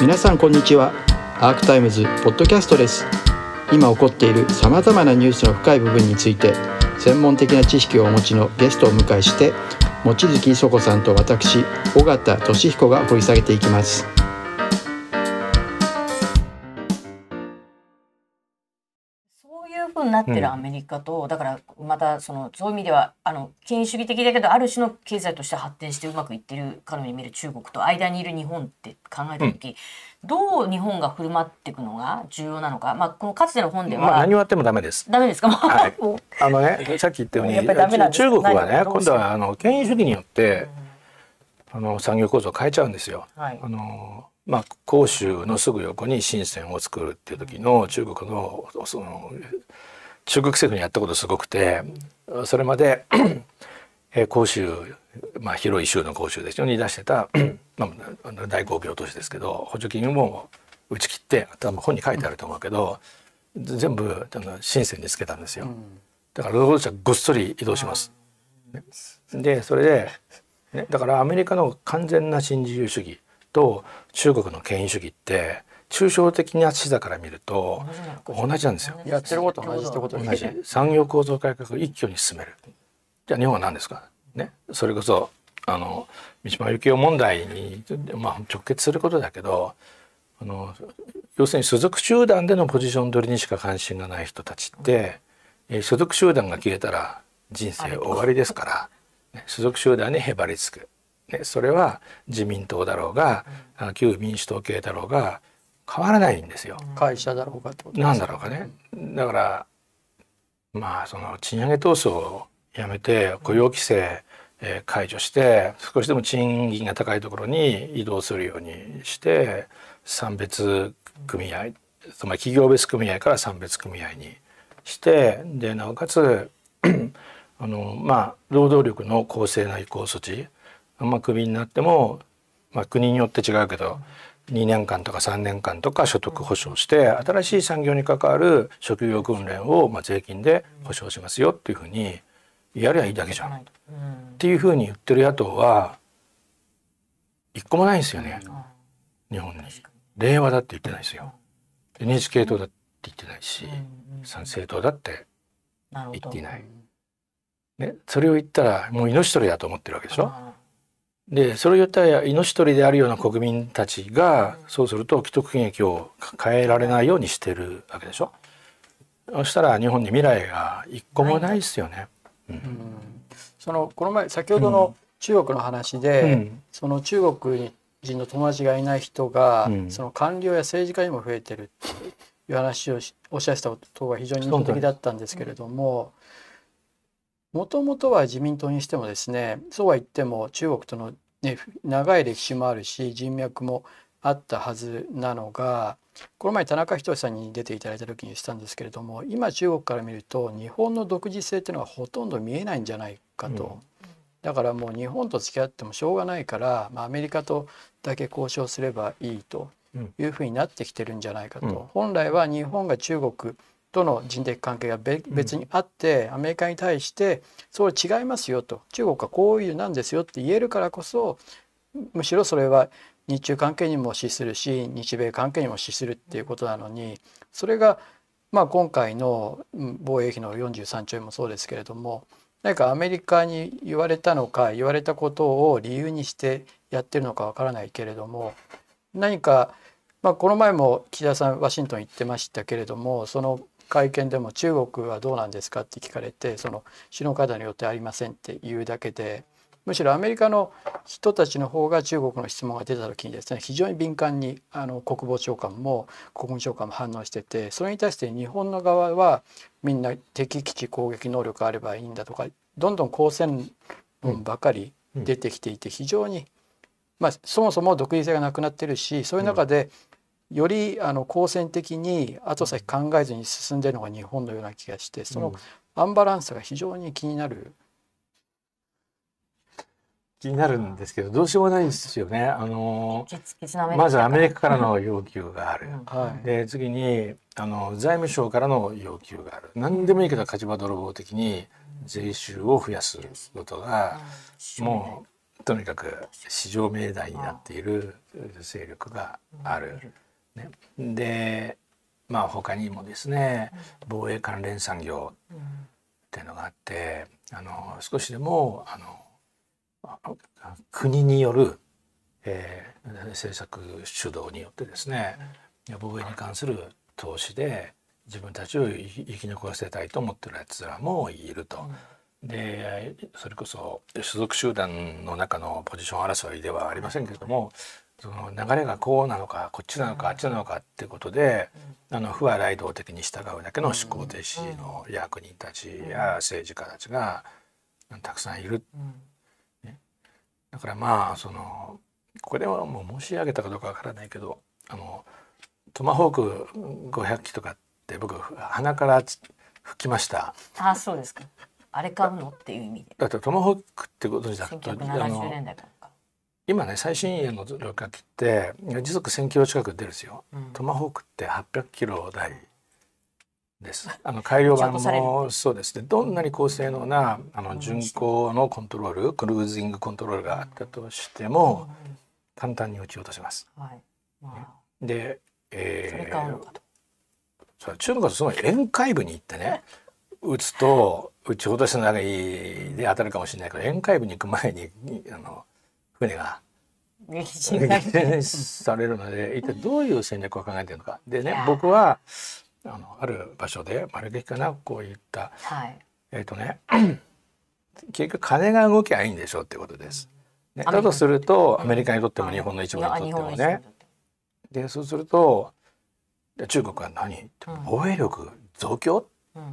皆さんこんにちは。アークタイムズポッドキャストです。今起こっているさまざまなニュースの深い部分について専門的な知識をお持ちのゲストを迎えして望月磯子さんと私尾形俊彦が掘り下げていきます。になってるアメリカと、だからまたそのそういう意味ではあの権威主義的だけどある種の経済として発展してうまくいってるかのように見る中国と間にいる日本って考えた時、どう日本が振る舞っていくのが重要なのか、まあ、このかつての本では、まあ何をやってもダメです。ダメですか？はい。あのね、さっき言ったように、やっぱりダメなんです。中国はね、今度はあの権威主義によって、あの産業構造を変えちゃうんですよ。はい。あのまあ広州のすぐ横に深センを作るっていう時の中国のその中国政府にやったことすごくて、それまでえー広州まあ広い州の広州ですよに出してたまあ大工業都市ですけど補助金も打ち切って多分本に書いてあると思うけど、全部あの深センにつけたんですよ。だから労働者ごっそり移動します。ねでそれで、ね、だからアメリカの完全な新自由主義と中国の権威主義って抽象的な視座から見ると同じなんですよ。やってること同じ。ってこと。同ですね。じ。産業構造改革を一挙に進める。じゃあ日本は何ですか？ね、それこそあの三島由紀夫問題に、まあ、直結することだけどあの要するに所属集団でのポジション取りにしか関心がない人たちって、えー所属集団が消えたら人生終わりですから、ね、所属集団にへばりつく、ね、それは自民党だろうが、あ旧民主党系だろうが変わらないんですよ。会社だろうかってことなんだろうかね。だからまあその賃上げ闘争をやめて雇用規制、えー解除して少しでも賃金が高いところに移動するようにして産別組合つまり企業別組合から産別組合にしてでなおかつ あのまあ労働力の公正な移行措置まあクビになっても、まあ、国によって違うけど2年間とか3年間とか所得保障して新しい産業に関わる職業訓練をまあ税金で保障しますよっていうふうにやりゃいいだけじゃん。っうんていうふうに言ってる野党は一個もないんですよね日本に。令和だって言ってないですよ。NHK 党だって言ってないし参政党だって言っていない。ね、それを言ったらもう命取りだと思ってるわけでしょ。あでそれを言ったら命取りであるような国民たちがそうすると既得権益を変えられないようにしてるわけでしょ？そしたら日本に未来が一個もないですよね。そのこの前先ほどの中国の話で、うん。その中国人の友達がいない人が、うん。その官僚や政治家にも増えてるっていう話をしおっしゃってたことが非常に印象的だったんですけれどももともとは自民党にしてもですねそうは言っても中国との、ね、長い歴史もあるし人脈もあったはずなのがこの前田中仁さんに出ていただいた時にしたんですけれども今中国から見ると日本の独自性っていうのはほとんど見えないんじゃないかと。だからもう日本と付き合ってもしょうがないから、まあ、アメリカとだけ交渉すればいいというふうになってきてるんじゃないかと、うん。本来は日本が中国との人的関係がべ別にあって、アメリカに対してそれ違いますよと。中国はこういうなんですよって言えるからこそむしろそれは日中関係にも資するし日米関係にも資するっていうことなのにそれがまあ今回のうん防衛費の43兆円もそうですけれども何かアメリカに言われたのか言われたことを理由にしてやってるのかわからないけれども何か、まあ、この前も岸田さんワシントン行ってましたけれどもその会見でも中国はどうなんですかって聞かれてその首脳会談の予定ありませんって言うだけでむしろアメリカの人たちの方が中国の質問が出た時にですね非常に敏感にあの国防長官も国務長官も反応しててそれに対して日本の側はみんな敵基地攻撃能力あればいいんだとかどんどん好戦論ばかり出てきていて非常に、まあ、そもそも独立性がなくなってるしそういう中でよりあの好戦的に後先考えずに進んでるのが日本のような気がしてそのアンバランスが非常に気になる。気になるんですけどどうしようもないんですよね。あのまずアメリカからの要求がある。はいで次にあの財務省からの要求がある何でもいいけど火事場泥棒的に税収を増やすことがもとにかく市場命題になっている勢力がある。でまあ他にもですね防衛関連産業っていうのがあってあの少しでもあの国による、えー、政策主導によってですね防衛に関する投資で自分たちを生き残らせたいと思ってるやつらもいると。でそれこそ所属集団の中のポジション争いではありませんけれどもその流れがこうなのかこっちなのかあっちなのかっていうことで、あの不和雷道的に従うだけの思考停止の役人たちや政治家たちがたくさんいる。ね、だからまあそのこれはもう申し上げたかどうかわからないけどあのトマホーク500機とかって僕鼻から吹きました。あそうですか。あれ買うの？っていう意味で。だってトマホークってことじゃなくて、1970年代から。今ね最新鋭の旅客機って時速1,000キロ近く出るんですよ、うん、トマホークって800キロ台です。あの改良版もそうです。ねどんなに高性能なあの巡航のコントロールクルージングコントロールがあったとしても、簡単に撃ち落とせます。はい。まあ、で、えー、中国はすごい沿海部に行ってね撃つと撃ち落としの長いで当たるかもしれないけど沿海部に行く前にあの船が。されるので一体どういう戦略を考えてるのか。でね僕はあのある場所で丸撃かなこういった、はい、えっ、ー、とね 結局金が動きゃいいんでしょうってことです。ね、だとするとアメリカにとっても日本の一部にとってもね。でそうすると中国は何、防衛力増強、うん、っ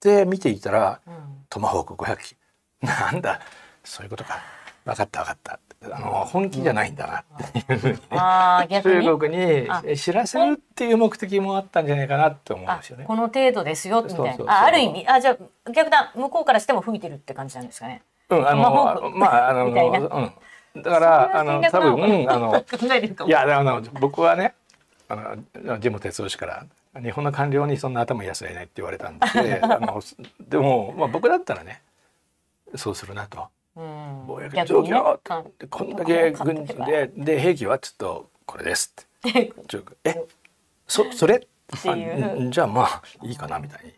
て見ていたら、うん、トマホーク500機なんだそういうことか分かった分かった。あの本気じゃないんだなっていうふうに中国に知らせるっていう目的もあったんじゃないかなって思うんですよね。この程度ですよみたいな。あある意味あじゃあ逆だ向こうからしても吹いてるって感じなんですかね。うんあのまあ あのうん。だからあの多分あのいやあの僕はねあのジム哲夫氏から日本の官僚にそんな頭安いないって言われたんで あのでも、まあ、僕だったらねそうするなと。防衛状況、ね、こんだけ軍事でで兵器はちょっとこれですって。えそそれ？じゃあまあいいかなみたいに。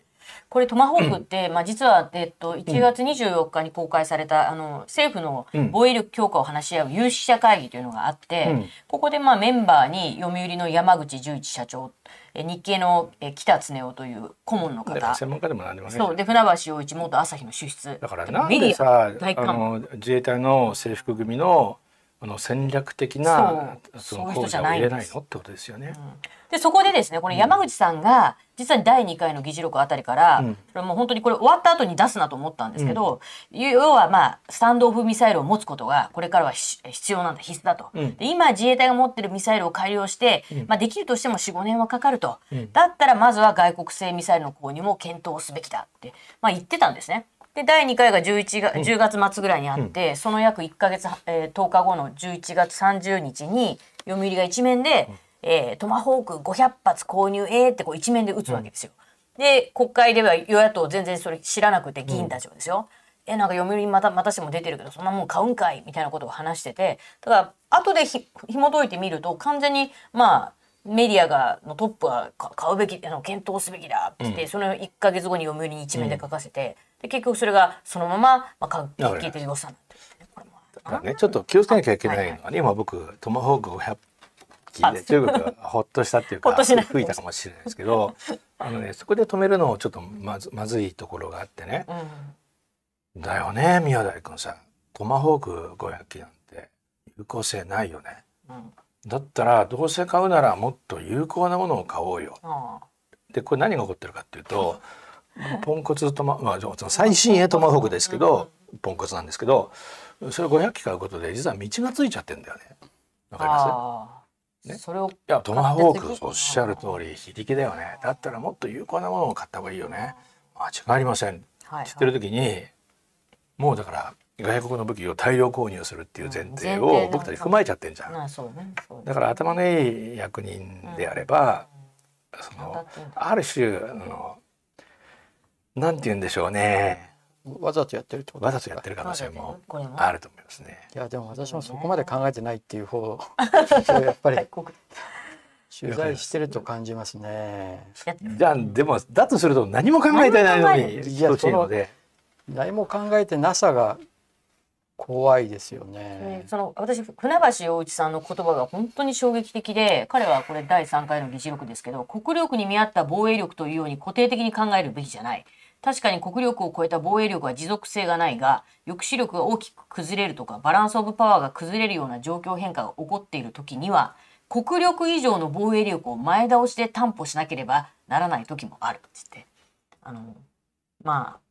これトマホークって、まあ、実は、えっと、1月24日に公開された、あの政府の防衛力強化を話し合う有識者会議というのがあって、ここでまあメンバーに読売の山口十一社長日経の北恒夫という顧問の方。専門家でも何でもねそう。で船橋陽一元朝日の主筆。だからなんでさあの自衛隊の制服組のあの戦略的なその講座を入れないのってことですよね。うん、でそこでですねこれ山口さんが実は第2回の議事録あたりから、うん、それもう本当にこれ終わった後に出すなと思ったんですけど、うん、要はまあスタンドオフミサイルを持つことがこれからは必要なんだ必須だと、で今自衛隊が持ってるミサイルを改良して、まあ、できるとしても45年はかかると、だったらまずは外国製ミサイルの購入も検討すべきだって、まあ、言ってたんですね。で第2回が11月10月末ぐらいにあって、うん、その約1か月、えー、10日後の11月30日に読売が一面で、うん、えー、トマホーク500発購入えってこう一面で打つわけですよ。うん、で国会では与野党全然それ知らなくて議員たちもですよ。えなんか読売またまたしても出てるけどそんなもん買うんかいみたいなことを話してて。ただ後でひ紐解いてみると完全にまあメディアがのトップは買うべきあの検討すべきだって言って、うん、その1か月後に読売に一面で書かせて、で結局それがそのまま、まあ、買うって聞いてる予算だからねちょっと気をつけなきゃいけないのは、ね、はいはい、今僕トマホーク500機で中国がほっとしたっていうか 吹いたかもしれないですけど あのねそこで止めるのをちょっとまずまずいところがあってね、うん、だよね宮台君さトマホーク500機なんて有効性ないよね、うん、だったらどうせ買うならもっと有効なものを買おうよ。でこれ何が起こってるかっていうとポンコツトマ、まあ、最新鋭トマホークですけど、ポンコツなんですけどそれを500機買うことで実は道がついちゃってんだよね。わかります？ね、それをいやトマホークおっしゃる通り非力だよね。だったらもっと有効なものを買った方がいいよね。間違いありません、って言ってる時にもうだから外国の武器を大量購入するっていう前提を僕たち踏まえちゃってんじゃん、だから頭のいい役人であれば、そのある種あのなんて言うんでしょうね。わざとやってるってことわですか？ざとやってる可能性もあると思いますね。いやでも私もそこまで考えてないっていう方 そうやっぱり取材してると感じますね。じゃあでもだとすると何も考えてないのにい。等しいので何も考えてなさが怖いですよね。その私船橋陽一さんの言葉が本当に衝撃的で彼はこれ第3回の議事録ですけど国力に見合った防衛力というように固定的に考えるべきじゃない。確かに国力を超えた防衛力は持続性がないが抑止力が大きく崩れるとかバランスオブパワーが崩れるような状況変化が起こっている時には国力以上の防衛力を前倒しで担保しなければならない時もあるって言って。あのまあ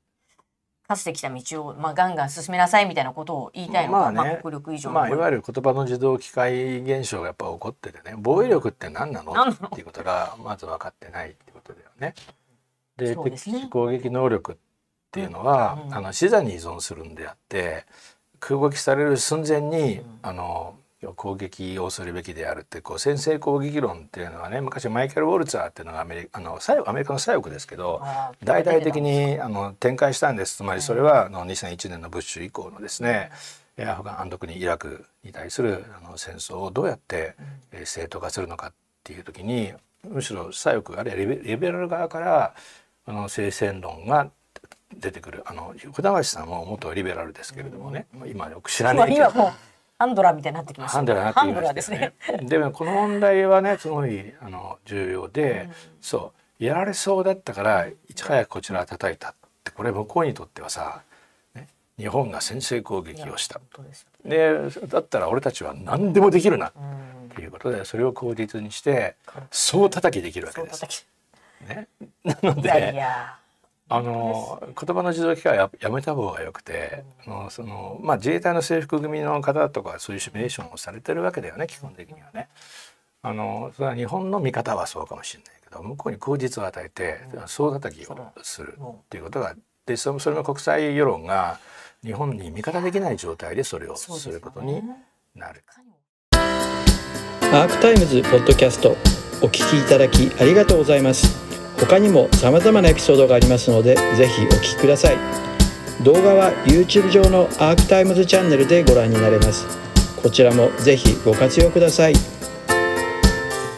かつてきた道を、まあ、ガンガン進めなさいみたいなことを言いたいのか、まあね。国力以上のまあいわゆる言葉の自動機械現象がやっぱ起こっててね防衛力って何なの？っていうことがまず分かってないってことだよね。で敵基地攻撃能力っていうのは、うん。あの視座に依存するんであって空撃される寸前に、うん。あの攻撃をするべきであるってこう先制攻撃論っていうのはね昔マイケル・ウォルツァーっていうのがアメリあのアメリカの左翼ですけど大々的にあの展開したんです。つまりそれはあの2001年のブッシュ以降のですねアフガン特にイラクに対するあの戦争をどうやってえー正当化するのかっていう時にむしろ左翼あるいはリベラル側からあの聖戦論が出てくる。あの船橋さんも元リベラルですけれどもね今よく知らまあないけどハンドラーみたいになってきました。ハンドラーになってハンドラーですね。でもこの問題はねすごいあの重要で、うん。そうやられそうだったからいち早くこちらを叩いたってこれ向こうにとってはさ、ね、日本が先制攻撃をした。ですでだったら俺たちは何でもできるなっうん。ていうことでそれを口実にしてそう叩きできるわけです。ね、なのであの言葉の自動機械はややめた方がよくて、あのそのまあ、自衛隊の制服組の方とかそういうシミュレーションをされてるわけだよね基本的にはね。あのそれは日本の見方はそうかもしれないけど向こうに口実を与えて総叩きをするっていうことがでそそれも国際世論が日本に味方できない状態でそれをすることになる。アークタイムズポッドキャストお聞きいただきありがとうございます他にも様々なエピソードがありますのでぜひお聴きください。動画は YouTube 上のアークタイムズチャンネルでご覧になれます。こちらもぜひご活用ください。